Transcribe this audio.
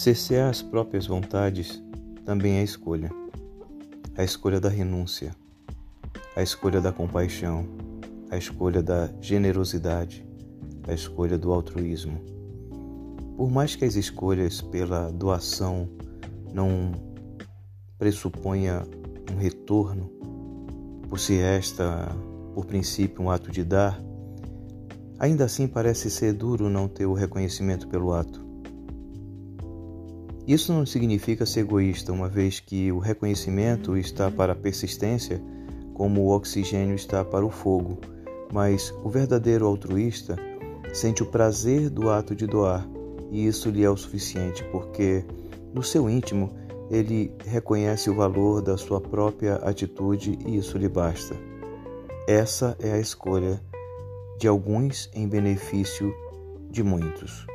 Cercear as próprias vontades também é escolha. A escolha da renúncia, a escolha da compaixão, a escolha da generosidade, a escolha do altruísmo. Por mais que as escolhas pela doação não pressuponha um retorno, por se esta, por princípio, um ato de dar, ainda assim parece ser duro não ter o reconhecimento pelo ato. Isso não significa ser egoísta, uma vez que o reconhecimento está para a persistência, como o oxigênio está para o fogo, mas o verdadeiro altruísta sente o prazer do ato de doar, e isso lhe é o suficiente, porque no seu íntimo ele reconhece o valor da sua própria atitude e isso lhe basta. Essa é a escolha de alguns em benefício de muitos.